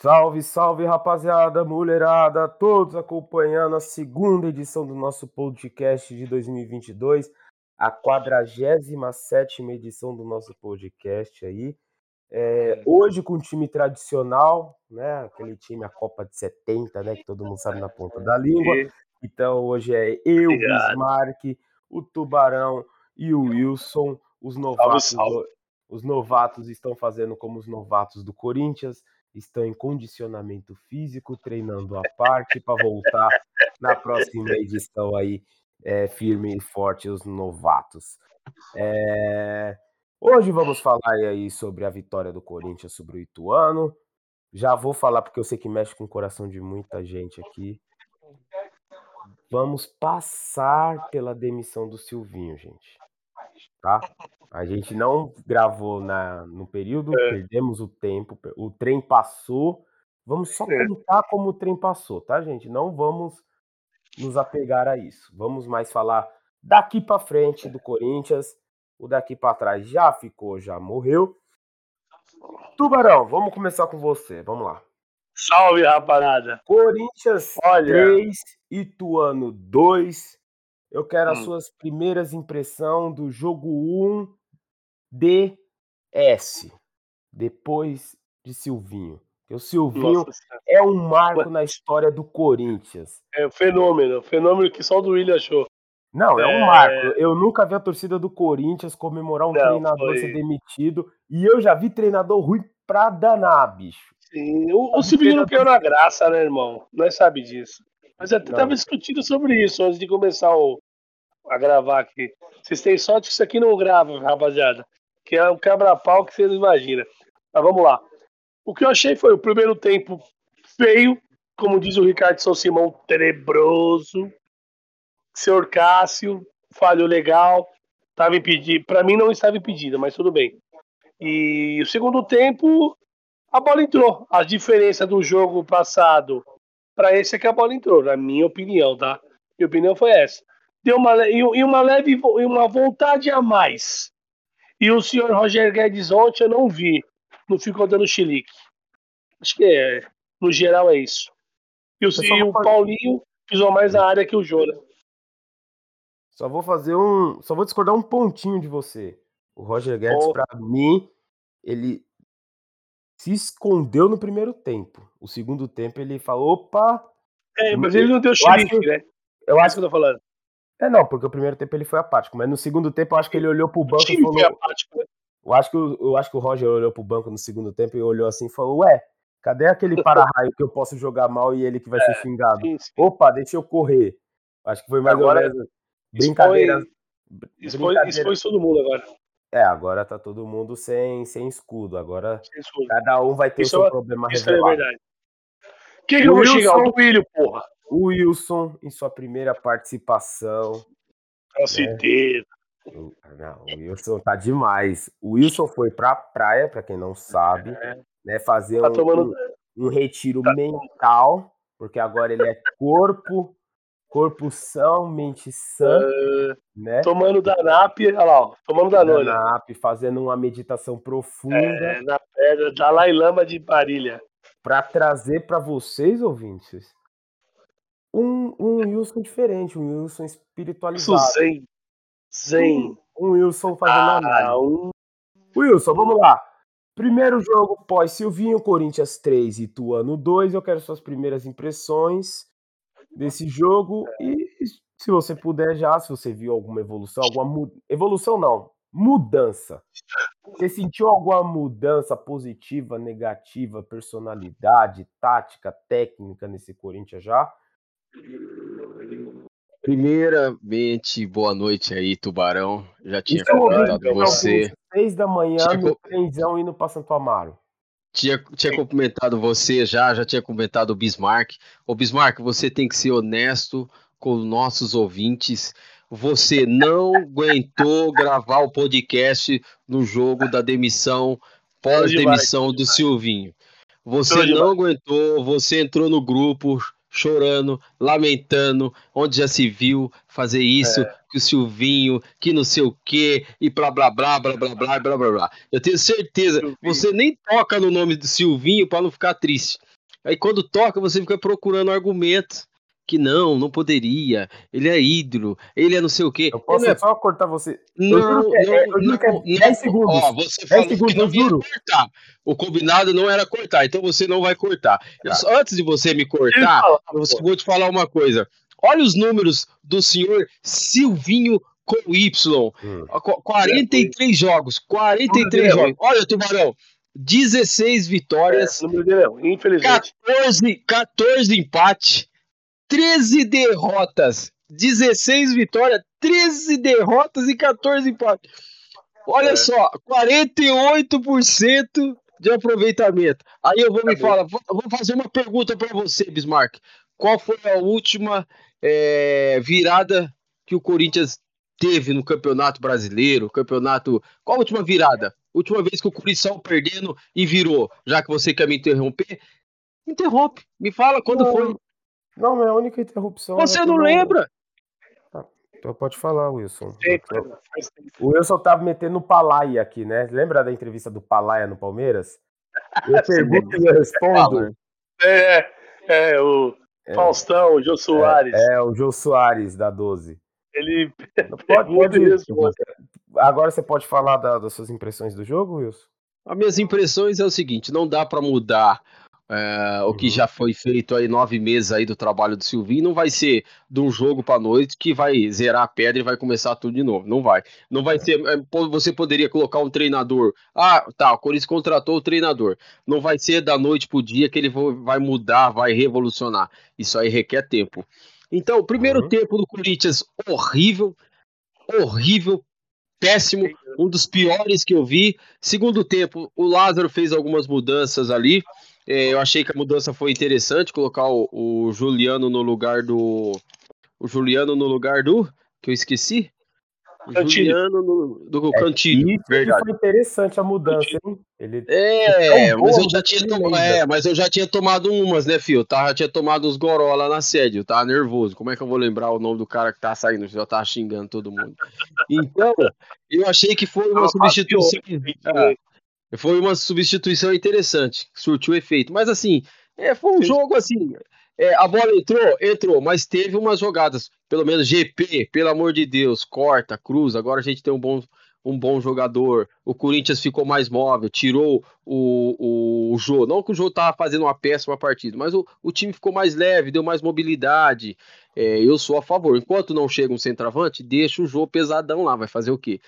Salve, salve, rapaziada, mulherada, todos acompanhando a segunda edição do nosso podcast de 2022, a 47 edição do nosso podcast aí. É, hoje com o time tradicional, né? Aquele time, a Copa de 70, né? Que todo mundo sabe na ponta da língua. Então hoje é eu, Bismarck, o Tubarão e o Wilson. Os novatos, salve, salve. os novatos estão fazendo como os novatos do Corinthians, estão em condicionamento físico, treinando a parte para voltar na próxima edição aí, é, firme e forte, os novatos. É... Hoje vamos falar aí sobre a vitória do Corinthians sobre o Ituano. Já vou falar porque eu sei que mexe com o coração de muita gente aqui. Vamos passar pela demissão do Silvinho, gente. Tá? A gente não gravou na, no período, é. perdemos o tempo, o trem passou. Vamos só é. contar como o trem passou, tá, gente? Não vamos nos apegar a isso. Vamos mais falar daqui para frente do Corinthians. O daqui para trás já ficou, já morreu. Tubarão, vamos começar com você. Vamos lá. Salve, raparada. Corinthians Olha. 3, Ituano 2. Eu quero hum. as suas primeiras impressões do jogo 1 DS, depois de Silvinho. o Silvinho Nossa, é um marco na história do Corinthians. É um fenômeno, fenômeno que só o do William achou. Não, é, é um marco. Eu nunca vi a torcida do Corinthians comemorar um Não, treinador foi... ser demitido. E eu já vi treinador ruim pra danar, bicho. Sim, o, o Silvinho não caiu na graça, né, irmão? Nós sabe disso. Mas até tava discutindo sobre isso antes de começar o, a gravar aqui. Vocês têm sorte que isso aqui não grava, rapaziada. Que é um quebra-pau que vocês imaginam. Mas vamos lá. O que eu achei foi o primeiro tempo feio, como diz o Ricardo São Simão, tenebroso. Senhor Cássio falhou legal, estava impedido. Para mim não estava impedido, mas tudo bem. E o segundo tempo, a bola entrou. A diferença do jogo passado para esse é que a bola entrou, na minha opinião, tá? Minha opinião foi essa. Deu uma, e uma leve e uma vontade a mais. E o senhor Roger Guedes ontem eu não vi. Não ficou dando chilique. Acho que é, no geral é isso. E o, e o Paulinho pisou mais na área que o Jona. Só vou fazer um. Só vou discordar um pontinho de você. O Roger Guedes, oh. para mim, ele se escondeu no primeiro tempo. O segundo tempo ele falou, opa. É, mas ele não deu xerife, né? Eu acho que eu tô falando. É, não, porque o primeiro tempo ele foi apático, mas no segundo tempo eu acho que ele olhou pro banco e falou. Foi apático, né? Eu acho, que, eu acho que o Roger olhou pro banco no segundo tempo e olhou assim e falou: Ué, cadê aquele para-raio que eu posso jogar mal e ele que vai é, ser xingado? Sim, sim. Opa, deixa eu correr. Acho que foi mais agora, ou menos. Brincadeira. Expôs, expôs todo mundo agora. É, agora tá todo mundo sem, sem escudo. Agora sem escudo. cada um vai ter isso o seu é, problema isso é revelado. Isso é verdade. Quem que eu vou xingar? O Duílio, porra. O Wilson, em sua primeira participação. Calciteiro. Né? Não, o Wilson tá demais. O Wilson foi pra praia, pra quem não sabe, é. né? Fazer tá um, tomando... um, retiro tá. mental, porque agora ele é corpo, corpo são, mente sã, uh, né? Tomando Danap, olha lá, ó, tomando Danone. Danap, fazendo uma meditação profunda. É, na pedra, Dalai Lama de Parilha. Para trazer para vocês, ouvintes, um, um Wilson diferente, um Wilson espiritualizado. Zen. Zen. Um, um Wilson fazendo ah, um... Wilson, vamos lá. Primeiro jogo pós Silvinho, Corinthians 3 e Tuano 2. Eu quero suas primeiras impressões desse jogo e se você puder já, se você viu alguma evolução, alguma mu... evolução não, mudança. Você sentiu alguma mudança positiva, negativa, personalidade, tática, técnica nesse Corinthians já? Primeiramente, boa noite aí, Tubarão. Já tinha Isso cumprimentado é você. Seis da manhã tinha no trenzão indo para Santo Amaro. Tinha, tinha cumprimentado você já, já tinha cumprimentado o Bismarck. Ô Bismarck, você tem que ser honesto com nossos ouvintes. Você não aguentou gravar o podcast no jogo da demissão, pós-demissão do Silvinho. Você não aguentou, você entrou no grupo chorando, lamentando, onde já se viu fazer isso é. que o Silvinho, que não sei o quê, e blá blá blá blá blá blá blá blá blá. Eu tenho certeza, você nem toca no nome do Silvinho para não ficar triste. Aí quando toca, você fica procurando argumentos que não, não poderia, ele é ídolo, ele é não sei o quê. Eu posso é... só cortar você? Não, não, é, não, não, 10 segundos. Ó, você falou segundos, que não ia cortar. O combinado não era cortar, então você não vai cortar. Tá. Eu, antes de você me cortar, eu vou te falar uma coisa. Olha os números do senhor Silvinho com Y. Hum. 43 jogos, 43 jogos. Olha, Tubarão, 16 vitórias. É, número dele, não, infelizmente. 14, 14 empates 13 derrotas, 16 vitórias, 13 derrotas e 14 empates. Olha é. só, 48% de aproveitamento. Aí eu vou me falar, vou, vou fazer uma pergunta para você, Bismarck. Qual foi a última é, virada que o Corinthians teve no Campeonato Brasileiro, campeonato. Qual a última virada? Última vez que o Corinthians saiu perdendo e virou, já que você quer me interromper? Interrompe. Me fala quando não. Não, minha única interrupção. Você não lembra? Tá, então pode falar, Wilson. O Wilson tava metendo o Palaia aqui, né? Lembra da entrevista do Palaia no Palmeiras? Eu pergunto e eu respondo. É, é, o é. Faustão, o Jô Soares. É, é, o Jô Soares da 12. Ele pode, pode Agora você pode falar da, das suas impressões do jogo, Wilson? As minhas impressões é o seguinte: não dá para mudar é, o que uhum. já foi feito aí nove meses aí do trabalho do Silvinho não vai ser de um jogo para noite que vai zerar a pedra e vai começar tudo de novo. Não vai. Não vai ser. É, você poderia colocar um treinador. Ah, tá. O Corinthians contratou o treinador. Não vai ser da noite pro dia que ele vai mudar, vai revolucionar. Isso aí requer tempo. Então, primeiro uhum. tempo do Corinthians horrível, horrível, péssimo, um dos piores que eu vi. Segundo tempo, o Lázaro fez algumas mudanças ali. É, eu achei que a mudança foi interessante, colocar o, o, Juliano no lugar do. O Juliano no lugar do. Que eu esqueci. Cantilho. Juliano no, do é, Cantilho. Isso verdade. foi interessante a mudança, hein? Ele, é, é mas eu já tinha tomado, é, mas eu já tinha tomado umas, né, filho? Tá, já tinha tomado uns goró lá na sede, eu tava nervoso. Como é que eu vou lembrar o nome do cara que tá saindo? Já tava xingando todo mundo. Então, eu achei que foi uma substituição. Ah, foi uma substituição interessante, surtiu efeito. Mas assim, é, foi um Sim. jogo assim. É, a bola entrou, entrou, mas teve umas jogadas, pelo menos GP, pelo amor de Deus, corta, cruza. Agora a gente tem um bom, um bom jogador. O Corinthians ficou mais móvel, tirou o, o, o Jô. Não que o Jô estava fazendo uma péssima partida, mas o, o time ficou mais leve, deu mais mobilidade. É, eu sou a favor. Enquanto não chega um centroavante, deixa o Jô pesadão lá. Vai fazer o quê?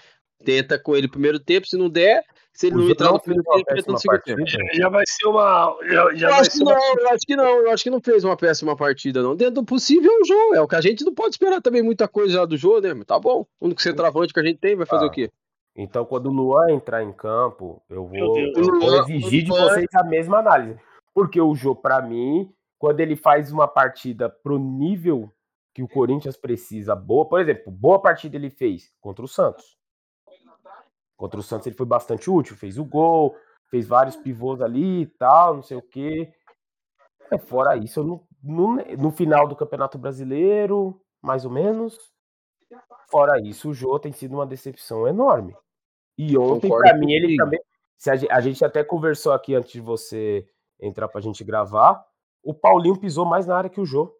Tenta com ele primeiro tempo, se não der, se ele não entrar no primeiro tempo, entra no segundo tempo. Já vai ser uma. Já, já eu, acho que não, uma... eu acho que não, eu acho que não fez uma péssima partida, não. Dentro do possível é o jogo. É o que a gente não pode esperar também muita coisa do jogo, né? Tá bom. O único centroavante que a gente tem vai fazer ah, o quê? Então, quando o Luan entrar em campo, eu vou, eu vou exigir de vocês a mesma análise. Porque o jogo, para mim, quando ele faz uma partida pro nível que o Corinthians precisa, boa, por exemplo, boa partida ele fez contra o Santos. Contra o Santos ele foi bastante útil, fez o gol, fez vários pivôs ali e tal, não sei o quê. É, fora isso, no, no, no, final do Campeonato Brasileiro, mais ou menos. Fora isso, o Jô tem sido uma decepção enorme. E ontem, para mim, ele também. Se a, gente, a gente até conversou aqui antes de você entrar pra gente gravar. O Paulinho pisou mais na área que o Jô.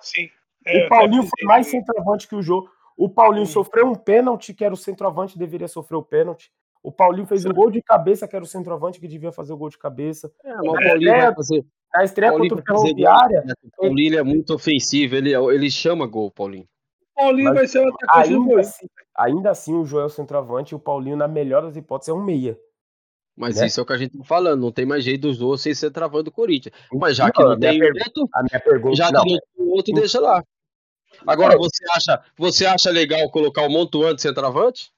Sim. É, o Paulinho foi mais centroavante que o Jô. O Paulinho sofreu um pênalti, que era o centroavante, deveria sofrer o pênalti. O Paulinho fez um gol de cabeça, que era o centroavante que devia fazer o gol de cabeça. É, mas o Paulinho vai fazer. A estreia Paulinho contra o Ferroviária. Né? O Paulinho é muito ofensivo, ele, ele chama gol, Paulinho. Paulinho mas, vai ser o atacante ainda, assim, ainda assim, o Joel centroavante e o Paulinho, na melhor das hipóteses, é um meia. Mas né? isso é o que a gente tá falando, não tem mais jeito dos dois sem ser travando do Corinthians. Mas já não, que não tem outro, a minha pergunta, já não, que não outro, deixa lá. Agora, você acha, você acha legal colocar o Montuan de centroavante?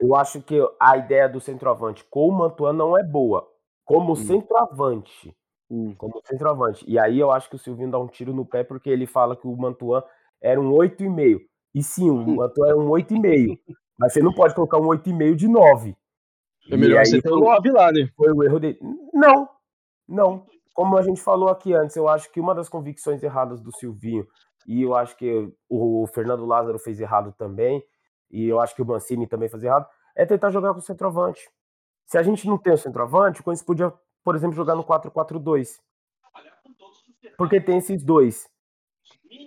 Eu acho que a ideia do centroavante com o Mantuan não é boa. Como hum. centroavante. Hum. Como centroavante. E aí eu acho que o Silvinho dá um tiro no pé porque ele fala que o Mantuan era um 8,5. E sim, o hum. Mantuan é um 8,5. mas você não pode colocar um 8,5 de 9. É melhor você ter um 9 lá, né? Foi o erro dele. Não, não. Como a gente falou aqui antes, eu acho que uma das convicções erradas do Silvinho e eu acho que o Fernando Lázaro fez errado também, e eu acho que o Mancini também fez errado, é tentar jogar com o centroavante. Se a gente não tem o centroavante, o Corinthians podia, por exemplo, jogar no 4-4-2. Porque tem esses dois.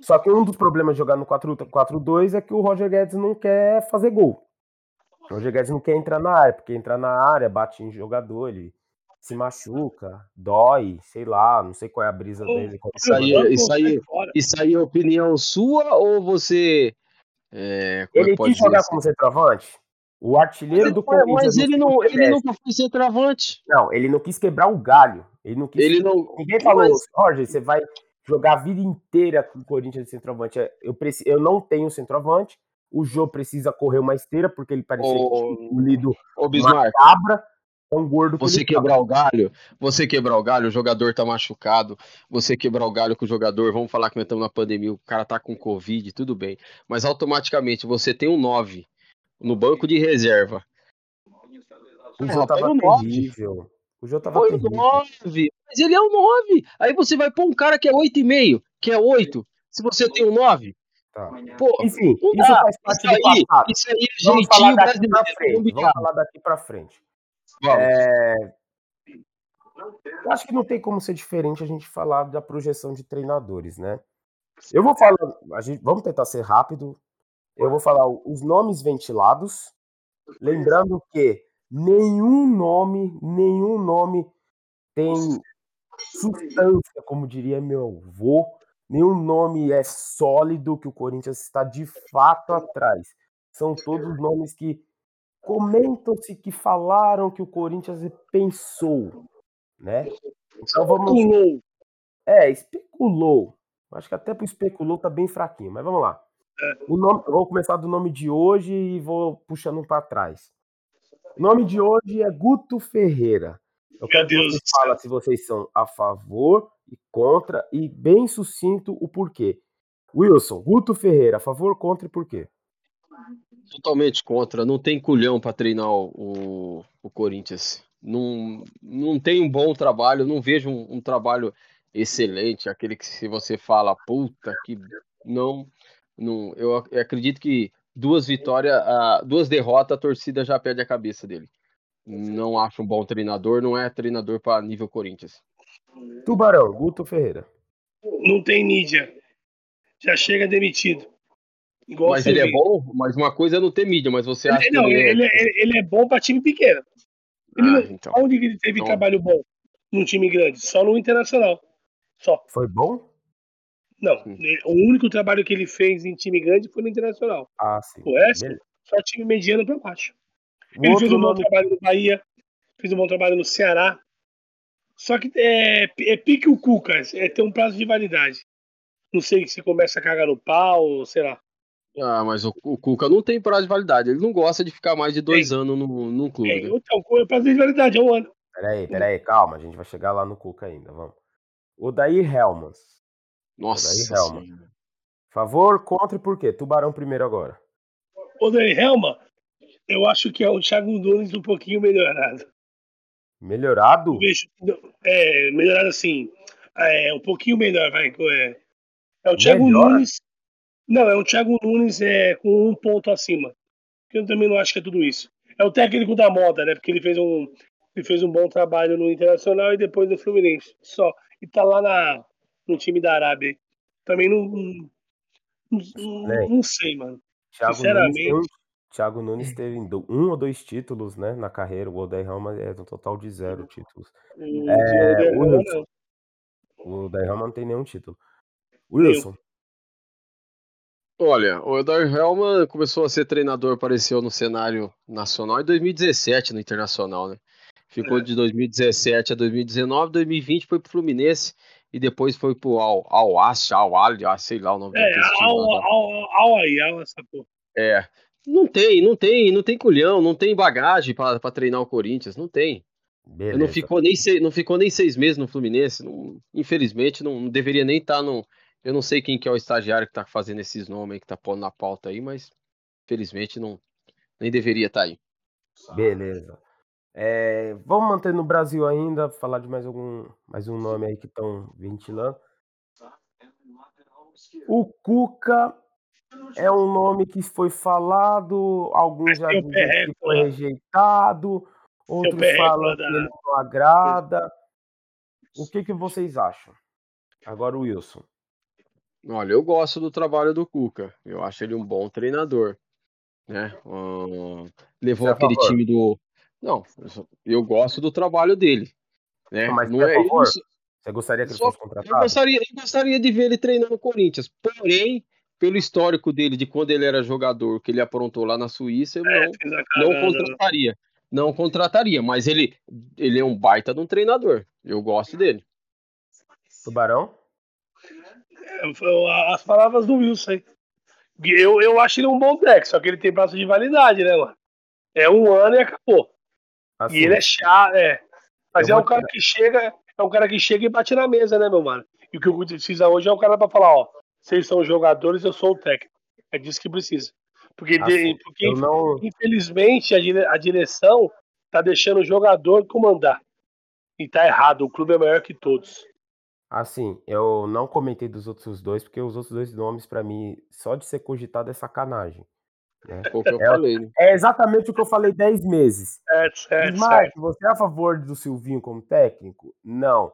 Só que um dos problemas de jogar no 4-4-2 é que o Roger Guedes não quer fazer gol. O Roger Guedes não quer entrar na área, porque entrar na área bate em jogador, ele se machuca, dói, sei lá, não sei qual é a brisa dele. Isso aí, isso aí, isso aí é opinião sua ou você. É, é ele quis jogar assim? como centroavante? O artilheiro mas do Corinthians. Mas ele, não, ele nunca foi centroavante. Não, ele não quis quebrar o galho. Ele não quis. Ele não... Ninguém falou, mas... Roger, você vai jogar a vida inteira com o Corinthians de centroavante. Eu, preci... eu não tenho centroavante. O Jô precisa correr uma esteira, porque ele parecia o... engolido uma cabra tão gordo que Você quebrar tá. o galho, você quebrar o galho, o jogador tá machucado, você quebrar o galho com o jogador, vamos falar que nós estamos na pandemia, o cara tá com Covid, tudo bem. Mas automaticamente você tem um 9 no banco de reserva. O Jô tava terrível. O Jô tava Foi terrível. 9, mas ele é o 9. Aí você vai pôr um cara que é 8,5, que é 8. Se você tem um 9, Tá. Pô, Enfim, isso faz parte isso aí, do passado. Isso aí é Vamos falar daqui pra frente. Vamos falar daqui pra frente. É... Eu acho que não tem como ser diferente a gente falar da projeção de treinadores, né? Eu vou falar, a gente, vamos tentar ser rápido. Eu vou falar os nomes ventilados, lembrando que nenhum nome, nenhum nome tem substância, como diria meu avô, nenhum nome é sólido que o Corinthians está de fato atrás. São todos nomes que Comentam-se que falaram que o Corinthians pensou, né? Então vamos. Especulou. É, especulou. Acho que até pro especulou tá bem fraquinho, mas vamos lá. É. O nome, vou começar do nome de hoje e vou puxando para trás. O nome de hoje é Guto Ferreira. Eu quero que vocês falem se vocês são a favor e contra e bem sucinto o porquê. Wilson, Guto Ferreira, a favor, contra e por quê? Totalmente contra. Não tem culhão para treinar o, o Corinthians. Não, não tem um bom trabalho. Não vejo um, um trabalho excelente. Aquele que se você fala, puta, que não. não eu, eu acredito que duas vitórias, uh, duas derrotas, a torcida já perde a cabeça dele. Não acho um bom treinador. Não é treinador para nível Corinthians. Tubarão, Guto Ferreira. Não tem mídia. Já chega demitido. Igual mas ele é bom, mas uma coisa é não ter mídia, mas você acha ele, não, que ele, ele, é... ele é bom para time pequeno. Ele ah, não, então. Onde ele teve então... trabalho bom num time grande? Só no Internacional. Só. Foi bom? Não, sim. o único trabalho que ele fez em time grande foi no Internacional. Ah, sim. O resto, só time mediano para baixo. O ele fez um bom trabalho no Bahia, fez um bom trabalho no Ceará. Só que é, é pique o Cuca, é ter um prazo de validade. Não sei se começa a cagar no pau, sei lá. Ah, mas o, o Cuca não tem prazo de validade. Ele não gosta de ficar mais de dois é. anos no, no clube. É, então, o prazo de validade é um ano. Peraí, peraí, calma. A gente vai chegar lá no Cuca ainda. Vamos. O Daí Helmans. Nossa. Daí Helmans. Favor, contra e por quê? Tubarão primeiro agora. O Daí Helma, eu acho que é o Thiago Nunes um pouquinho melhorado. Melhorado? É, melhorado assim. É, um pouquinho melhor, vai. É, é o Thiago melhor? Nunes não, é o Thiago Nunes é, com um ponto acima. Eu também não acho que é tudo isso. É o técnico da moda, né? Porque ele fez um, ele fez um bom trabalho no Internacional e depois no Fluminense. Só. E tá lá na, no time da Arábia. Também não. Não, não, não sei, mano. Thiago Sinceramente. Nunes, Thiago Nunes teve um ou dois títulos né, na carreira. O Odair Rama é um total de zero títulos. Hum, é, o, Wilson, o Odair Rama não tem nenhum título. Wilson, Olha, o Eudar Helman começou a ser treinador, apareceu no cenário nacional em 2017 no Internacional, né? Ficou é. de 2017 a 2019, 2020 foi pro Fluminense e depois foi pro Al Al Al Al, sei lá o nome é, Al Al Al Al essa porra. É. Não tem, não tem, não tem culhão, não tem bagagem para treinar o Corinthians, não tem. Não ficou nem seis, não ficou nem seis meses no Fluminense, não, infelizmente não, não deveria nem estar tá no eu não sei quem que é o estagiário que tá fazendo esses nomes aí, que tá pondo na pauta aí, mas felizmente não nem deveria estar tá aí. Beleza. É, vamos manter no Brasil ainda, falar de mais algum mais um nome aí que estão ventilando. O Cuca é um nome que foi falado, alguns já dizem que foi rejeitado, outros falam que ele não agrada. O que, que vocês acham? Agora o Wilson. Olha, eu gosto do trabalho do Cuca. Eu acho ele um bom treinador. Né? levou aquele favor? time do. Não, eu gosto do trabalho dele. Né? Mas não é favor? Isso. Você gostaria que ele fosse contratado? Eu gostaria, eu gostaria de ver ele treinando o Corinthians. Porém, pelo histórico dele de quando ele era jogador, que ele aprontou lá na Suíça, eu é, não, não contrataria. Não contrataria, mas ele, ele é um baita de um treinador. Eu gosto dele. Tubarão? É, as palavras do Wilson. Eu, eu acho ele um bom deck, só que ele tem prazo de validade, né, mano? É um ano e acabou. Assim. E ele é chato, é. Mas eu é um cara que chega, é um cara que chega e bate na mesa, né, meu mano? E o que o precisa hoje é um cara pra falar, ó, vocês são jogadores, eu sou o técnico. É disso que precisa. Porque, assim, porque não... infelizmente a, dire, a direção tá deixando o jogador comandar. E tá errado, o clube é maior que todos. Assim, eu não comentei dos outros dois, porque os outros dois nomes, para mim, só de ser cogitado é sacanagem. Né? O que eu é, falei. Né? É exatamente o que eu falei 10 meses. Certo, certo, Mas, certo. você é a favor do Silvinho como técnico? Não.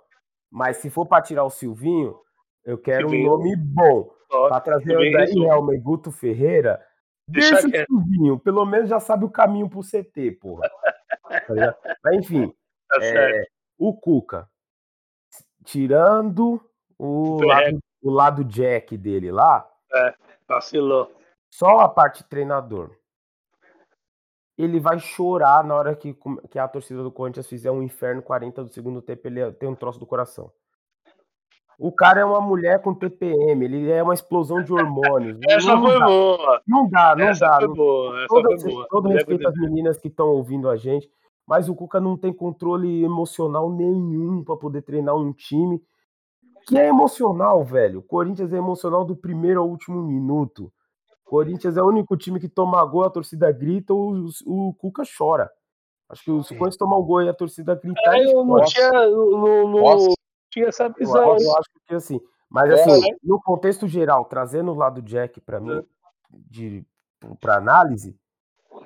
Mas se for para tirar o Silvinho, eu quero Silvinho. um nome bom. Para trazer o Helma e Guto Ferreira, deixa, deixa o Silvinho. Pelo menos já sabe o caminho pro CT, porra. Tá Mas, enfim, tá é, o Cuca tirando o lado, o lado Jack dele lá. É, vacilou. Só a parte treinador. Ele vai chorar na hora que, que a torcida do Corinthians fizer um inferno 40 do segundo tempo. Ele tem um troço do coração. O cara é uma mulher com TPM, ele é uma explosão de hormônios. Essa não foi dá. boa. Não dá, não Essa dá. Foi boa. Essa todo, foi boa. todo respeito às meninas que estão ouvindo a gente mas o Cuca não tem controle emocional nenhum para poder treinar um time que é emocional, velho. O Corinthians é emocional do primeiro ao último minuto. O Corinthians é o único time que toma gol, a torcida grita, o, o Cuca chora. Acho que se o Corinthians tomar um gol e a torcida grita. É, eu não tinha, não, não tinha essa visão. Eu, eu acho que assim. Mas assim, é, no contexto geral, trazendo o lado Jack para mim, é. de para análise,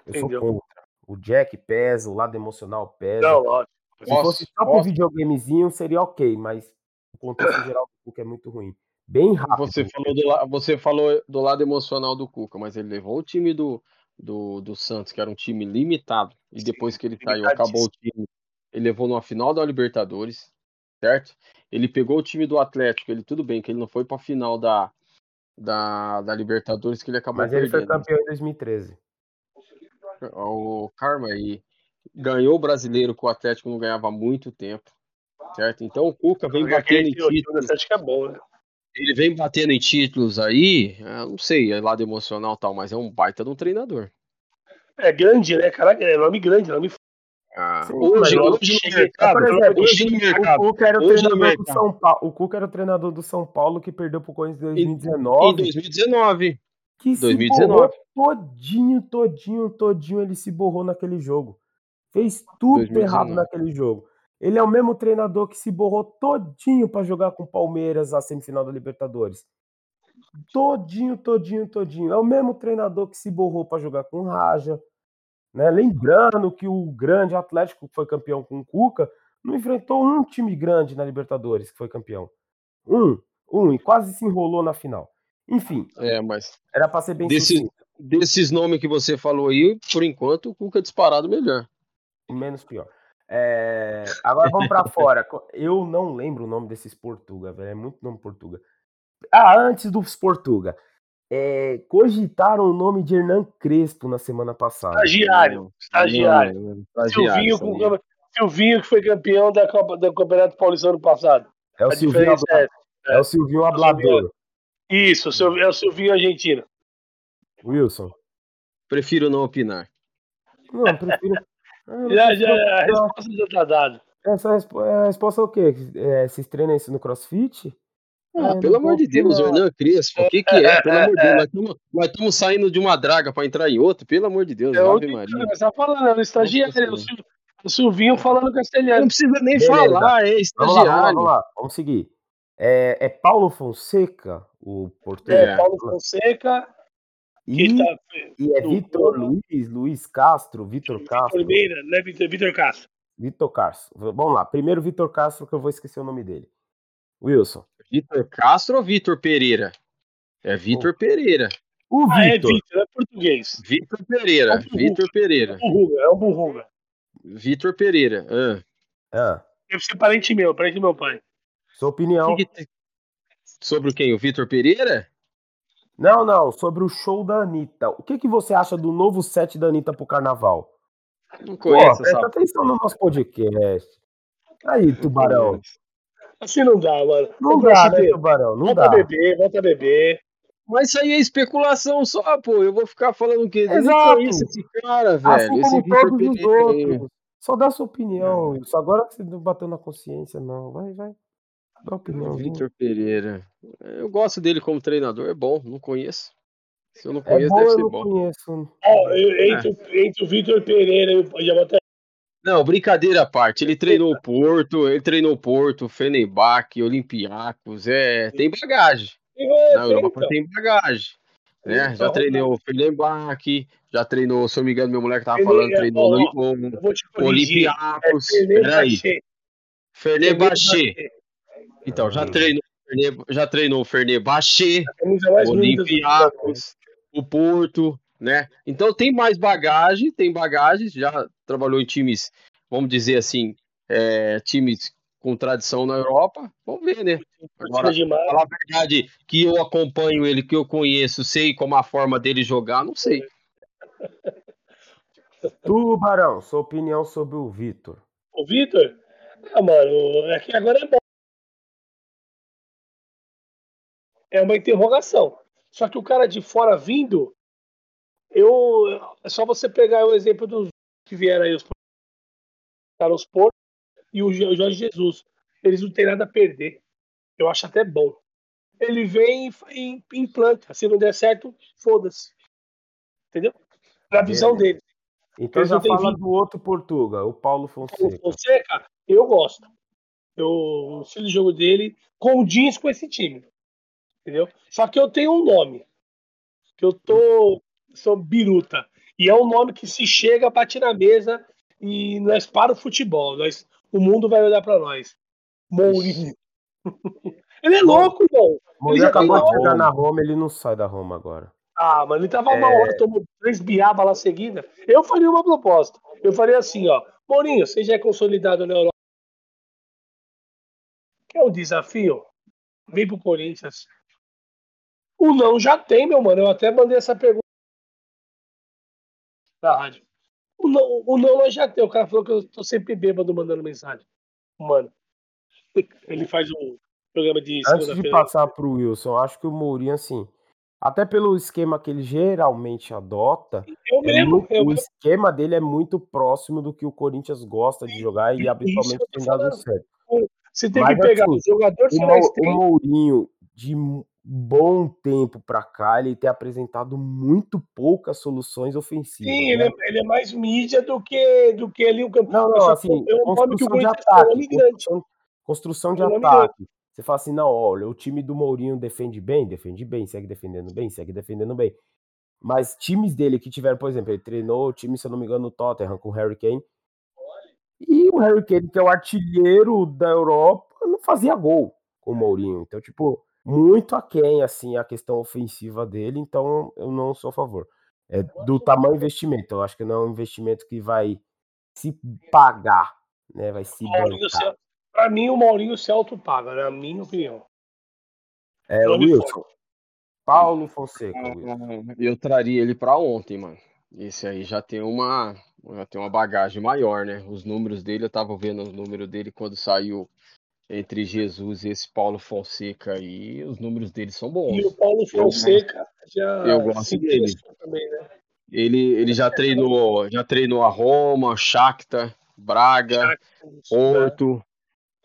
eu Entendeu. sou contra. O Jack pesa, o lado emocional pesa. Não, lógico. Se fosse só pro videogamezinho, seria ok, mas o contexto geral do Cuca é muito ruim. Bem rápido. Você falou, do, você falou do lado emocional do Cuca, mas ele levou o time do, do, do Santos, que era um time limitado, e depois que ele saiu, acabou o time. Ele levou numa final da Libertadores, certo? Ele pegou o time do Atlético, ele tudo bem, que ele não foi pra final da, da, da Libertadores, que ele acabou Mas ele foi campeão em 2013 o Karma aí ganhou o brasileiro que o Atlético não ganhava há muito tempo, certo? Então o Cuca vem batendo em títulos. É bom, né? Ele vem batendo em títulos aí, não sei, é lado emocional tal, mas é um baita de um treinador. É grande, né, cara? É nome grande, nome ah, hoje, hoje, no mercado, por exemplo, hoje no mercado, o Cuca era o treinador do São Paulo, o Cuca era o treinador do São Paulo que perdeu pro Corinthians em 2019. Em 2019 que 2019. se borrou todinho, todinho, todinho, ele se borrou naquele jogo. Fez tudo 2019. errado naquele jogo. Ele é o mesmo treinador que se borrou todinho para jogar com o Palmeiras a semifinal da Libertadores. Todinho, todinho, todinho. É o mesmo treinador que se borrou para jogar com o Raja. Né? Lembrando que o grande Atlético que foi campeão com o Cuca não enfrentou um time grande na Libertadores que foi campeão. Um, um, e quase se enrolou na final. Enfim. É, mas. Era para ser bem desse, Desses nomes que você falou aí, por enquanto, o Cuca é disparado melhor. Menos pior. É... Agora vamos para fora. Eu não lembro o nome desses Portuga, velho. É muito nome Portuga. Ah, antes dos Portuga. É... Cogitaram o nome de Hernan Crespo na semana passada. Estagiário. Estagiário. Não, estagiário Silvinho, com... Silvinho, que foi campeão da Copa, do Campeonato Paulista ano passado. É o, Silvinho, é, é o Silvinho Hablador. Isso, é o Silvinho argentino. Wilson. Prefiro não opinar. Não, prefiro. já, já, a resposta já tá dada. Essa a resposta é o quê? É, vocês treinam isso no crossfit? Ah, é, pelo amor de Deus, Hernan Crespo, o que que é? Pelo amor de Deus, nós estamos saindo de uma draga para entrar em outra, pelo amor de Deus, é Ave Maria. Você tá falando, é o estagiário, é o Silvinho falando castelhano. Não precisa nem Beleza. falar, é estagiário. Vamos lá, vamos lá, vamos seguir. É, é Paulo Fonseca, o português? É, Paulo Fonseca. E, tá, e é Vitor Luiz, Luiz Castro, Vitor Castro. Primeira, né, Vitor, Vitor Castro. Vitor Castro. Vamos lá. Primeiro Vitor Castro, que eu vou esquecer o nome dele. Wilson. Vitor Castro ou Vitor Pereira? É Vitor oh. Pereira. O ah, é Vitor, é português. Vitor Pereira. É Vitor Pereira. É o Burruga, é o Burruga. Vitor Pereira. Ah. Ah. Deve ser parente meu, parente do meu pai. Sua opinião. Sobre quem? O Vitor Pereira? Não, não, sobre o show da Anitta. O que, que você acha do novo set da Anitta pro carnaval? Não conheço, Pô, presta atenção no nosso podcast. Aí, tubarão. Assim não dá, mano. Não dá, né, tubarão? Não volta dá. Volta a beber, volta a beber. Mas isso aí é especulação só, pô. Eu vou ficar falando que Exato. não esse cara, velho. Assim como esse todos os outros. Só dá sua opinião. Isso agora que você não bateu na consciência, não. Vai, vai. Dá opinião. Vitor Pereira. Eu gosto dele como treinador, é bom, não conheço. Se eu não É conheço, bom, deve eu ser não bom. conheço. Eu- entre, o- entre o Vitor Pereira e o. Até. Não, brincadeira à parte. Ele treinou o Porto, ele treinou o Porto, Fenerbahçe, Olympiacos, é, tem bagagem. É, Na Europa então. tem bagagem. Né? Já Então, treinou o Fenerbahçe, já treinou, se eu não me engano, meu moleque tava falando, treinou o. É Olympiacos. Fenerbahçe. Peraí. Fenerbahçe. Então, já treinou, já treinou o mais o. Olympiacos, o Porto, né? Então tem mais bagagem, tem bagagem, já trabalhou em times, vamos dizer assim, é, times com tradição na Europa. Vamos ver, né? Agora, falar a verdade, que eu acompanho ele, que eu conheço, sei como a forma dele jogar, não sei. Tubarão, sua opinião sobre o Vitor. O Vitor? Ah, mano, é que agora é bom. É uma interrogação. Só que o cara de fora vindo, eu. É só você pegar o exemplo dos que vieram aí, os Carlos Porto e o Jo- Jorge Jesus. Eles não têm nada a perder. Eu acho até bom. Ele vem e implanta. Se não der certo, foda-se. Entendeu? Na visão dele. Então Eles já fala vindo. do outro Portuga, o Paulo O Fonseca. Fonseca, eu gosto. Eu, o estilo de jogo dele condiz com esse time. Entendeu? Só que eu tenho um nome. Que eu tô. Sou biruta. E é um nome que se chega, bate na mesa e nós para o futebol. Nós, o mundo vai olhar pra nós. Mourinho. ele é louco, irmão. Ele acabou de chegar na Roma, ele não sai da Roma agora. Ah, mas ele tava É. uma hora, tomou três biabas lá seguida. Eu faria uma proposta. Eu faria assim, ó. Mourinho, você já é consolidado na Europa. Quer um desafio? Vem pro Corinthians. O não já tem, meu mano. Eu até mandei essa pergunta na rádio. O não, o não nós já tem. O cara falou que eu tô sempre bêbado mandando mensagem. Mano. Ele faz um programa de Antes de passar pro Wilson, acho que o Mourinho, assim, até pelo esquema que ele geralmente adota, Eu é mesmo, muito- eu o mesmo. esquema dele é muito próximo do que o Corinthians gosta de jogar e habitualmente tem dado certo. Você tem Mas, que pegar assim, o jogador O, Mou- o. Mourinho, de um bom tempo pra cá, ele tem apresentado muito poucas soluções ofensivas. Sim, né? ele é, ele é mais mídia do que, do que ali o campo. Não, não, assim, é um construção de ataque. Construção, construção de É ataque. Você fala assim, não, olha, o time do Mourinho defende bem, defende bem, segue defendendo bem, segue defendendo bem. Mas times dele que tiveram, por exemplo, ele treinou o time, se eu não me engano, no Tottenham com o Harry Kane. E o Harry Kane, que é o artilheiro da Europa, não fazia gol com o Mourinho. Então, tipo, muito aquém, assim, a questão ofensiva dele. Então, eu não sou a favor. É do tamanho investimento. Eu acho que não é um investimento que vai se pagar, né? Vai se O bancar. pra mim, o Maurinho se autopaga, na minha opinião. É, Nome Wilson. Paulo Fonseca, Wilson. Eu traria ele pra ontem, mano. Esse aí já tem uma, já tem uma bagagem maior, né? Os números dele, eu tava vendo o número dele quando saiu entre Jesus e esse Paulo Fonseca aí, os números dele são bons. E o Paulo Fonseca já eu gosto dele. também, né? Ele, ele já treinou, já treinou a Roma, Shakhtar, Braga? Porto,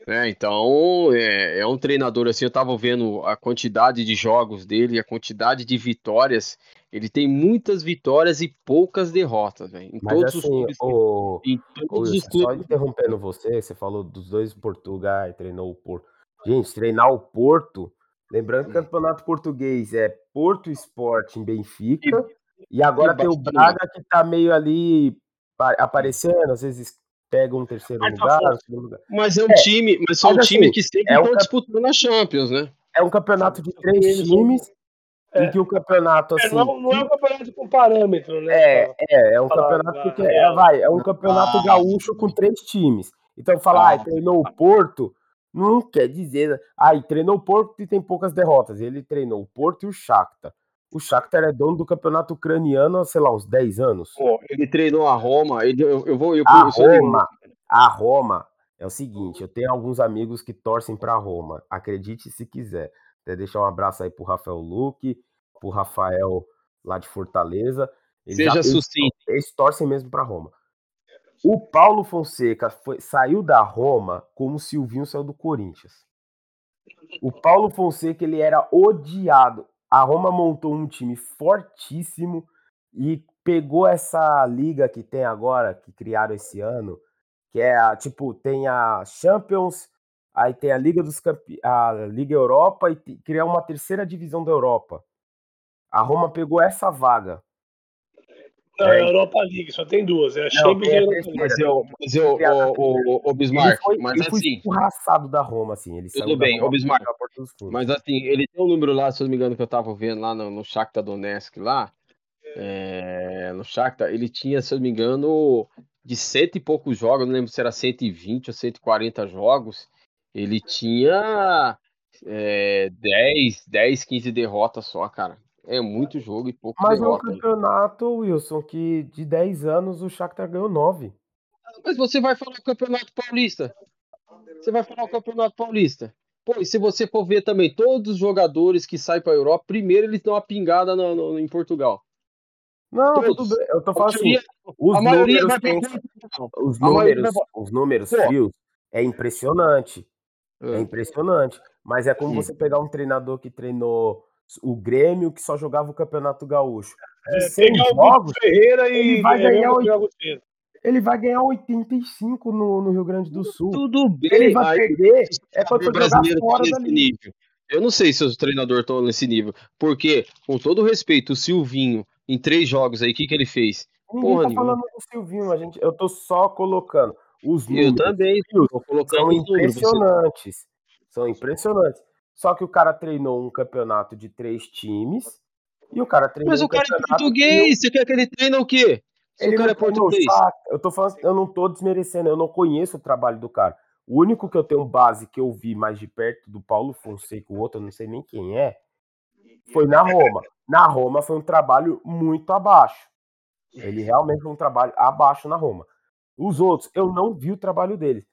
né? Então é, é um treinador assim. Eu tava vendo a quantidade de jogos dele, a quantidade de vitórias. Ele tem muitas vitórias e poucas derrotas, velho. Em Mas todos os assim, clubes. que- o, Em todos os Wilson, só clubes. interrompendo você, você falou dos dois Portugal, treinou o Porto. Gente, treinar o Porto. Lembrando que o campeonato português é Porto Esporte em Benfica. E, e agora e tem o Braga que tá meio ali aparecendo, às vezes pega um terceiro lugar, um lugar. Mas é um é, time, mas são mas, assim, times que sempre é um estão disputando a Champions, né? É um campeonato de três times é. em que o campeonato é, assim. Não, não, é um campeonato com parâmetro, né? É, é, é um campeonato que é, vai, é um campeonato ah, gaúcho com três times. Então falar, ah, ah treinou o Porto, não quer dizer, ah, treinou o Porto e tem poucas derrotas. Ele treinou o Porto e o Shakhtar. O Shakhtar é dono do campeonato ucraniano há, sei lá, uns 10 anos. Pô, ele treinou a Roma, ele, eu, eu vou... Eu, a Roma, a Roma é o seguinte, eu tenho alguns amigos que torcem para Roma, acredite se quiser. Até deixar um abraço aí pro Rafael Luque, pro Rafael lá de Fortaleza. Eles Seja sucinto. Eles, eles torcem mesmo para Roma. O Paulo Fonseca foi, saiu da Roma como o Silvinho saiu do Corinthians. O Paulo Fonseca ele era odiado. A Roma montou um time fortíssimo e pegou essa liga que tem agora, que criaram esse ano, que é a, tipo, tem a Champions, aí tem a Liga dos Campe... a Liga Europa e criar uma terceira divisão da Europa. A Roma pegou essa vaga. Não, é a Europa League, só tem duas. É a Champions e a Europa League. Mas eu, mas eu o, o, o Bismarck, foi, mas ele assim... Foi da Roma, assim. Ele tudo bem, o Bismarck. Mas assim, ele tem um número lá, se eu não me engano, que eu tava vendo lá no, no Shakhtar Donetsk lá, é, no Shakhtar, ele tinha, se eu não me engano, de cento e poucos jogos, não lembro se era 120 ou 140 jogos, ele tinha é, 10, 10, 15 derrotas só, cara. É muito jogo e pouco Mas derrota. é um campeonato, Wilson, que de 10 anos o Shakhtar ganhou 9. Mas você vai falar o Campeonato Paulista. Você vai falar o Campeonato Paulista. Pô, e se você for ver também, todos os jogadores que saem para a Europa, primeiro eles dão uma pingada no, no, em Portugal. Não, todos. tudo bem. Eu tô falando assim, os a números, tem, os números, os números frios é impressionante. É. é impressionante. Mas é como Sim. você pegar um treinador que treinou o Grêmio que só jogava o Campeonato Gaúcho. De é, 100 jogos, Ferreira e ele vai, ganhar, ele vai ganhar 85 no, no Rio Grande do Sul. Tudo bem. Ele vai perder é o brasileiro fora nesse nível. Eu não sei se os treinadores estão nesse nível, porque, com todo respeito, o Silvinho, em três jogos aí, o que, que ele fez? Ninguém Porra tá nenhuma. falando do Silvinho, a gente, eu tô só colocando os números. Eu também, tô colocando são impressionantes. São impressionantes. Só que o cara treinou um campeonato de três times e o cara treinou. Mas um o cara é português, você quer que ele treine o quê? Se ele o cara é português. Eu tô falando, eu não tô desmerecendo, eu não conheço o trabalho do cara. O único que eu tenho base que eu vi mais de perto do Paulo Fonseca, o outro eu não sei nem quem é, foi na Roma. Na Roma foi um trabalho muito abaixo. Ele realmente foi um trabalho abaixo na Roma. Os outros, eu não vi o trabalho dele.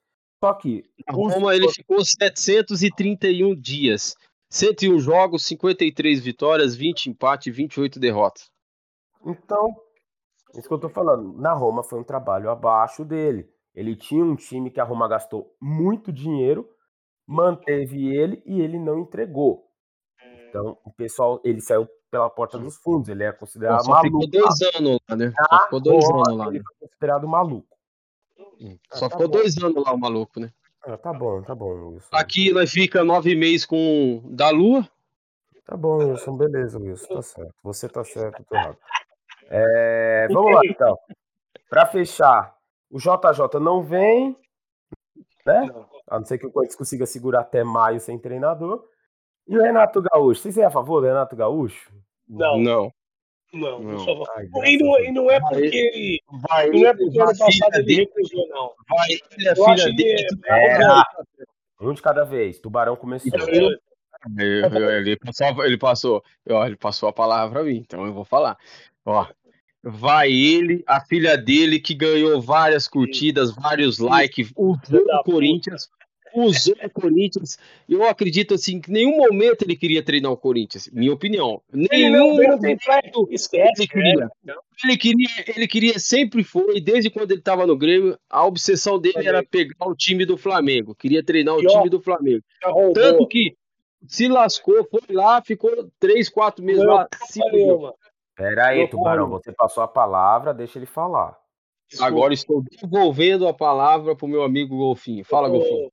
Só que. A Roma ele ficou 731 dias. 101 jogos, 53 vitórias, 20 empates e 28 derrotas. Então, isso que eu tô falando. Na Roma foi um trabalho abaixo dele. Ele tinha um time que a Roma gastou muito dinheiro, manteve ele e ele não entregou. Então, o pessoal, ele saiu pela porta dos fundos, ele é considerado só maluco. Ficou dois anos lá, né? Só ficou dois anos lá. Ele né? foi considerado maluco. Ah, Só tá ficou bom. dois anos lá o maluco, né? Ah, tá bom, tá bom, Wilson. Aqui nós fica nove meses com da Lua. Tá bom, Wilson, beleza, Wilson, tá certo. Você tá certo, tô errado. É, vamos lá, então. Para fechar, o JJ não vem, né? A não ser que o Corinthians consiga segurar até maio sem treinador. E o Renato Gaúcho, vocês são a favor do Renato Gaúcho? Não. Não. Não, não. Só... Ai, e, não, e não é porque ele. Vai, não é porque ano passado ele recusou, não. Vai, ele é filha dele. É, é, um de cada vez. Tubarão começou. Então, ele, ele, passou, ele passou, ó, ele passou a palavra pra mim, então eu vou falar. Ó, vai ele, a filha dele que ganhou várias curtidas, vários likes, o Corinthians, usou o Corinthians. Eu acredito assim que em nenhum momento ele queria treinar o Corinthians, minha opinião. Nenhum momento esquece, ele queria. Ele queria, ele queria, sempre foi, desde quando ele estava no Grêmio, a obsessão dele era pegar o time do Flamengo. Queria treinar o time do Flamengo. Tanto que se lascou, foi lá, ficou três, quatro meses lá. Pera aí, Tubarão, você passou a palavra, deixa ele falar. Agora estou devolvendo a palavra para o meu amigo Golfinho. Fala, Golfinho.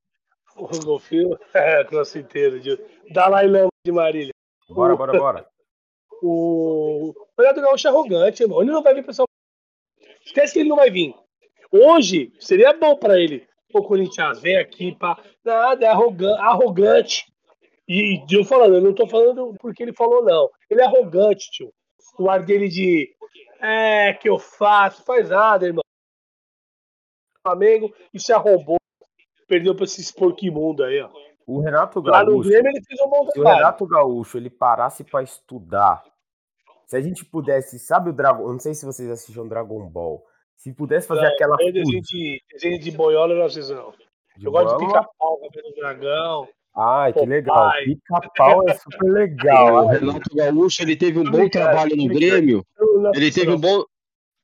O golfinho é crossfiteiro, de Dalai Lama de Marília. Bora, bora, bora. O Renato Gaúcho é arrogante, irmão. Ele não vai vir para São Paulo. Esquece que ele não vai vir. Hoje seria bom para ele. O Corinthians vem aqui para nada, é arrogante, arrogante. E eu falando, eu não tô falando porque ele falou, não. Ele é arrogante, tio. O ar dele de é que eu faço, faz nada, irmão. Flamengo e se arrombou. Perdeu pra esse porco imundo aí, ó. O Renato Gaúcho. Lá no Grêmio ele fez um bom trabalho. Se o Renato Gaúcho ele parasse para estudar, se a gente pudesse, sabe o Dragon, eu não sei se vocês assistiam Dragon Ball, se pudesse fazer é, aquela. É desenho de, desenho de boiola não não. De eu gosto de pica-pau, cabelo dragão. Ai, que legal. Pica-pau é super legal. o Renato Gaúcho ele teve um bom trabalho no Grêmio. Ele teve um bom.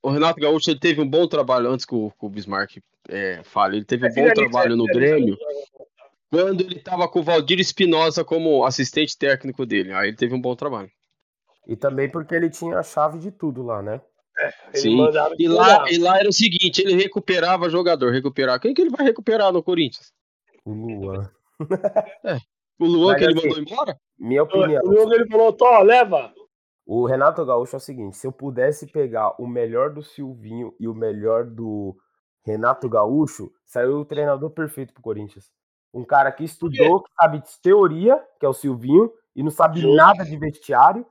O Renato Gaúcho ele teve um bom trabalho antes que o, que o Bismarck é, fale. Ele teve um bom trabalho no Grêmio quando ele estava com o Valdir Espinosa como assistente técnico dele. Aí ele teve um bom trabalho. E também porque ele tinha a chave de tudo lá, né? É, Sim. E lá, e lá era o seguinte, ele recuperava jogador, recuperar. Quem que ele vai recuperar no Corinthians? O Luan. É, o Luan Mas, que ele assim, mandou embora? Minha opinião. O Luan ele falou, Tó, leva. O Renato Gaúcho é o seguinte: se eu pudesse pegar o melhor do Silvinho e o melhor do Renato Gaúcho, saiu o treinador perfeito pro Corinthians. Um cara que estudou, que sabe de teoria, que é o Silvinho, e não sabe nada de vestiário,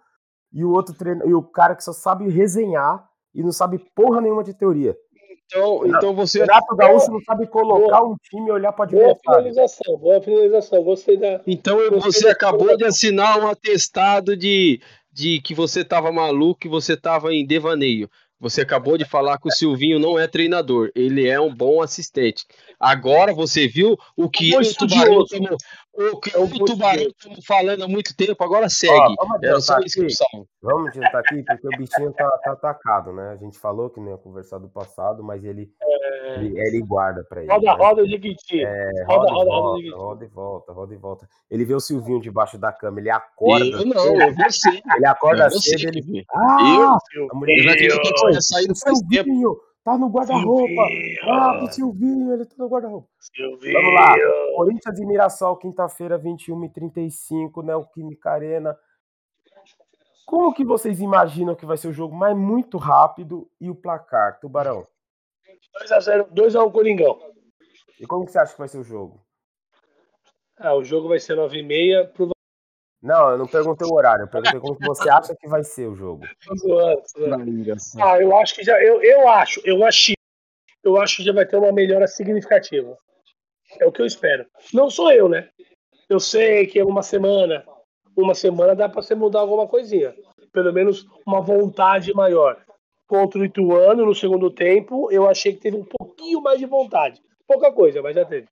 e o outro treino, e o cara que só sabe resenhar e não sabe porra nenhuma de teoria. Então, então você. Renato Gaúcho não sabe colocar boa, um time e olhar para Boa finalização, boa finalização. Gostei da. Então você acabou de assinar um atestado de, de que você estava maluco, que você estava em devaneio. Você acabou de falar que o Silvinho não é treinador, ele é um bom assistente. Agora você viu o que eu e Tubarão estamos o que o Tubarão estamos falando há muito tempo, agora segue. Ó, vamos Era só inscrição. Vamos adiantar aqui, porque o bichinho tá, tá, atacado, né? A gente falou que não ia conversar do passado, mas ele, é... ele, ele, guarda pra ele. Roda, né? roda de Guiti. É, roda, roda, roda, roda, roda e volta, roda e volta. Ele vê o Silvinho debaixo da cama, ele acorda. Eu não, eu você. Ele acorda cedo, ele. Ah, eu, a mulher já tinha que sair do Silvinho tá no guarda-roupa. Ah, o Silvinho, ele tá no guarda-roupa. Vamos lá. Corinthians e Mirassol, quinta-feira, 21h35, Neoquímica Arena. Como que vocês imaginam que vai ser o jogo? Mas muito rápido e o placar, Tubarão? 2x0, 2x1 Coringão. E como que você acha que vai ser o jogo? Ah, o jogo vai ser 9h30, não, eu não perguntei o horário, eu perguntei como que você acha que vai ser o jogo. Ah, eu acho que já. Eu, eu acho, eu acho. Eu acho que já vai ter uma melhora significativa. É o que eu espero. Não sou eu, né? Eu sei que é uma semana. Uma semana dá para você mudar alguma coisinha. Pelo menos uma vontade maior. Contra o Ituano no segundo tempo, eu achei que teve um pouquinho mais de vontade. Pouca coisa, mas já teve.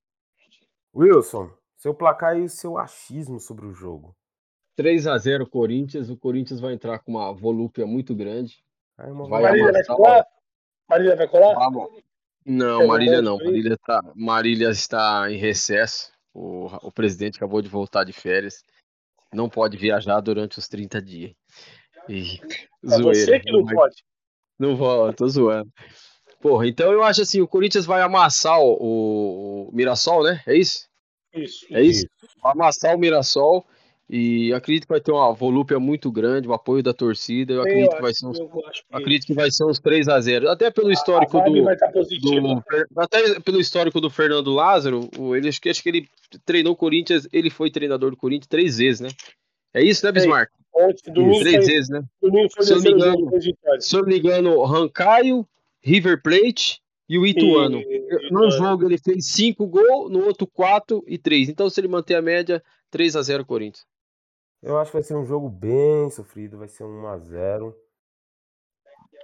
Wilson, seu placar e seu achismo sobre o jogo. 3 a 0 Corinthians. O Corinthians vai entrar com uma volúpia muito grande. Ai, vai Marília vai colar? Marília vai colar? Não, Marília não. Marília, tá, Marília está em recesso. O, o presidente acabou de voltar de férias. Não pode viajar durante os 30 dias. E, é você que não mas... pode. Não vou, tô zoando. Porra, então eu acho assim, o Corinthians vai amassar o, o, o Mirassol, né? É isso? Isso. É isso? isso. Vai amassar o Mirassol e acredito que vai ter uma volúpia muito grande, o apoio da torcida. Eu, acredito, que vai ser uns, acredito que vai ser uns 3 a 0 Até pelo histórico do, do, Até pelo histórico do Fernando Lázaro, ele, acho, que, acho que ele treinou o Corinthians, ele foi treinador do Corinthians três vezes, né? É isso, né, Bismarck? Domingo, três vezes, né? Se eu, engano, se eu não me engano, Rancaio, River Plate e o Ituano. E... No jogo ele fez 5 gols, no outro 4 e 3. Então, se ele manter a média, 3 a 0 Corinthians. Eu acho que vai ser um jogo bem sofrido, vai ser 1x0.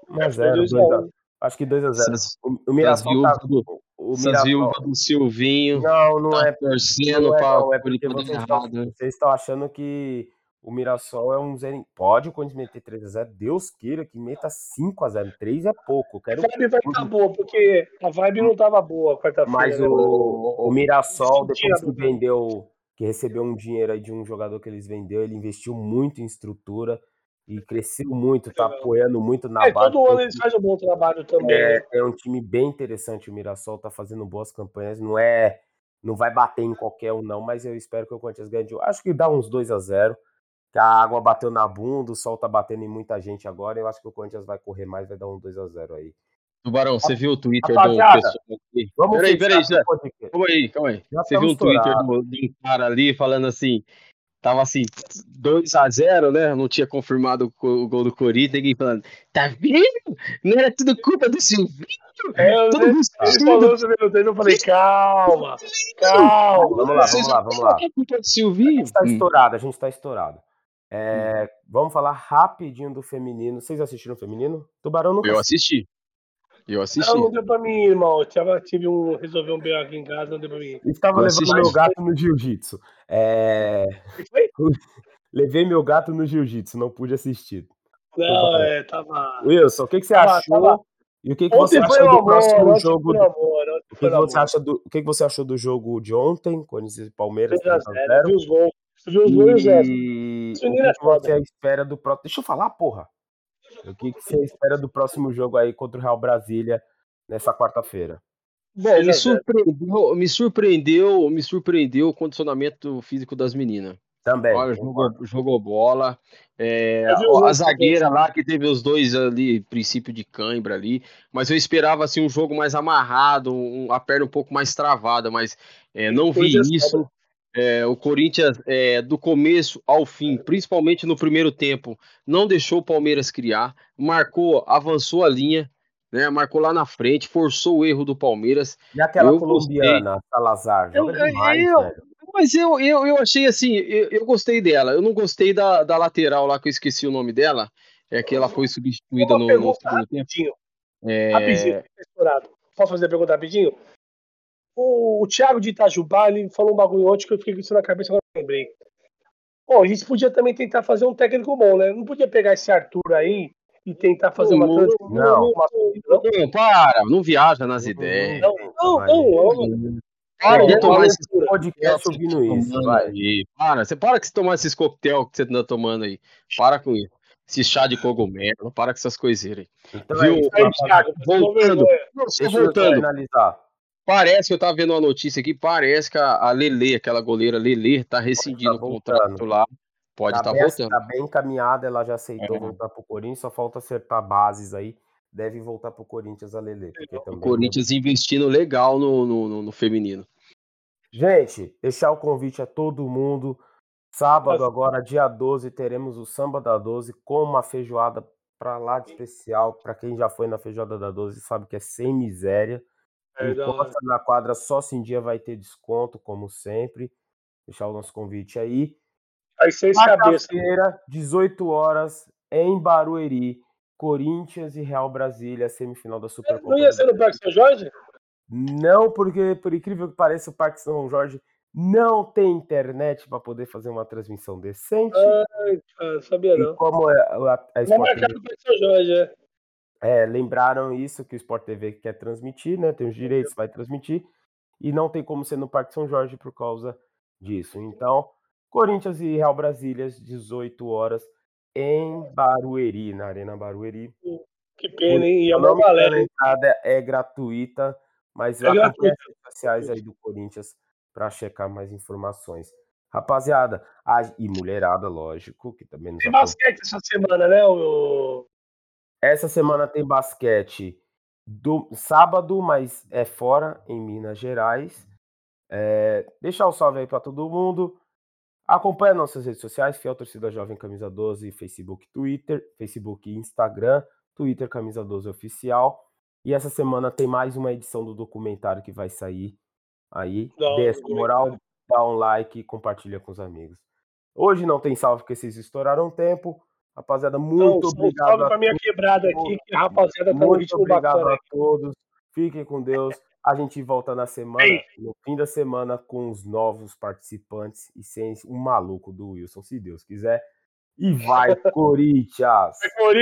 1x0, Acho que 2x0. O, o Mirassol tá... Do, o Mirassol... do Silvinho. Não, não tá é. Torcendo não é, pra não, é porque vocês estão, vocês estão achando que o Mirassol é um zero. Pode o Corinthians meter 3x0. Deus queira que meta 5x0. 3 é pouco. Quero... A vibe vai estar tá boa, porque a vibe não estava boa quarta-feira. Mas né? o, o Mirassol, depois que vendeu que recebeu um dinheiro aí de um jogador que eles vendeu, ele investiu muito em estrutura e cresceu muito, tá apoiando muito na é, base. Todo ano eles fazem um bom trabalho também. É, né? é um time bem interessante, o Mirassol tá fazendo boas campanhas, não é Não vai bater em qualquer um, não, mas eu espero que o Corinthians ganhe. Acho que dá uns 2 a 0 que a água bateu na bunda, o sol tá batendo em muita gente agora. Eu acho que o Corinthians vai correr mais, vai dar um 2 a 0 aí. Tubarão, você viu o Twitter Rapaziada, do pessoal aqui? Vamos peraí, peraí, já. Calma aí, calma aí. Já você viu um Twitter do, do cara ali falando assim: Tava assim, 2x0, né? Não tinha confirmado o gol do Corinthians. Ninguém falando, tá vendo? Não era tudo culpa do Silvinho? É, eu, Todo ele falou sobre o eu falei, calma, calma. Vamos lá, vamos lá, vamos lá. É culpa do Silvinho? A gente tá estourado, a gente tá estourado. É, vamos falar rapidinho do feminino. Vocês assistiram o feminino? Tubarão nunca Eu assisti. Eu assisti. Não, não deu pra mim, irmão. Eu tive, tive um, resolvi um aqui em casa, não deu pra mim. Estava eu levando meu gato no jiu-jitsu. É... Levei meu gato no jiu-jitsu, não pude assistir. Não, é, tava. Wilson, o que, que você tava, achou? Tava... E o que, que você achou do amor, próximo jogo? Do... Amor, o que, que você acha do... o que, que você achou do jogo de ontem, Corinthians e Palmeiras? 3 0 Vi os gols. Vi os gols e o que, que você espera do próximo? Deixa eu falar, porra. O que, que você espera do próximo jogo aí contra o Real Brasília nessa quarta-feira? Bom, me surpreendeu, me surpreendeu, me surpreendeu o condicionamento físico das meninas. Também. Olha, jogou, jogou bola. É, a zagueira lá que teve os dois ali, princípio de cãibra ali, mas eu esperava assim um jogo mais amarrado, um, a perna um pouco mais travada, mas é, não vi isso. É, o Corinthians, é, do começo ao fim, principalmente no primeiro tempo, não deixou o Palmeiras criar, marcou, avançou a linha, né, marcou lá na frente, forçou o erro do Palmeiras. E aquela eu colombiana, gostei. Salazar, eu, demais, eu, Mas eu, eu, eu achei assim, eu, eu, gostei dela. Eu não gostei da, da lateral lá, que eu esqueci o nome dela, é que ela foi substituída no, no segundo tempo. É... Rapidinho, Posso fazer a pergunta rapidinho? O, o Thiago de Itajubá, ele falou um bagulho ontem que eu fiquei com isso na cabeça, agora eu lembrei. Bom, a gente podia também tentar fazer um técnico bom, né? Não podia pegar esse Arthur aí e tentar fazer uma transição. Não, não, não, para, não viaja nas ideias. Não, não, não. Para de tomar esse podcast ouvindo isso, vai. Para, você para que você tomar esses coquetel que você anda tomando aí. Para com isso. Esse chá de cogumelo, para com essas coisinhas aí. Então, Viu? É, Thiago, voltando, voltando. Parece que eu tava vendo uma notícia aqui, parece que a, Lele, aquela goleira Lele, tá rescindindo tá o contrato lá. Pode estar tá, tá voltando. Tá bem encaminhada, ela já aceitou é. voltar pro Corinthians, só falta acertar bases aí. Deve voltar pro Corinthians a Lele. O Corinthians não... investindo legal no, no, no, feminino. Gente, deixar o convite a todo mundo. Sábado, agora, dia 12, teremos o Samba da 12 com uma feijoada pra lá de especial. Para quem já foi na feijoada da 12, sabe que é sem miséria. É Encosta na quadra, só se em dia vai ter desconto, como sempre. Deixar o nosso convite aí. Aí seis cabeças. feira 18 horas, em Barueri. Corinthians e Real Brasília, semifinal da Supercopa. Não ia ser no Parque São Jorge? Não, porque, por incrível que pareça, o Parque São Jorge não tem internet para poder fazer uma transmissão decente. Cara, sabia não. E como é a, a, a Sport TV... São Jorge, é. É, lembraram isso que o Sport TV quer transmitir, né? Tem os direitos, vai transmitir. E não tem como ser no Parque São Jorge por causa disso. Então, Corinthians e Real Brasília, 18 horas, em Barueri, na Arena Barueri. Que pena, hein? E a maior galera. A entrada é gratuita, mas é as redes sociais aí do Corinthians para checar mais informações. Rapaziada, a... e mulherada, lógico, que também nos Tem basquete essa semana, né? O... Essa semana tem basquete do sábado, mas é fora, em Minas Gerais. É, deixar o salve aí para todo mundo. Acompanhe nossas redes sociais, Fiel Torcida Jovem Camisa 12, Facebook, Twitter, Facebook e Instagram, Twitter Camisa 12 Oficial. E essa semana tem mais uma edição do documentário que vai sair aí. Dê essa moral, dá um like e compartilha com os amigos. Hoje não tem salve porque vocês estouraram tempo. Rapaziada, muito não, obrigado. Salve pra minha quebrada aqui, que a rapaziada tá no ritmo obrigado bacana. a todos. Fiquem com Deus. A gente volta na semana, Ei. no fim da semana, com os novos participantes e sem um maluco do Wilson, se Deus quiser. E vai, Corinthians! Vai, Corinthians!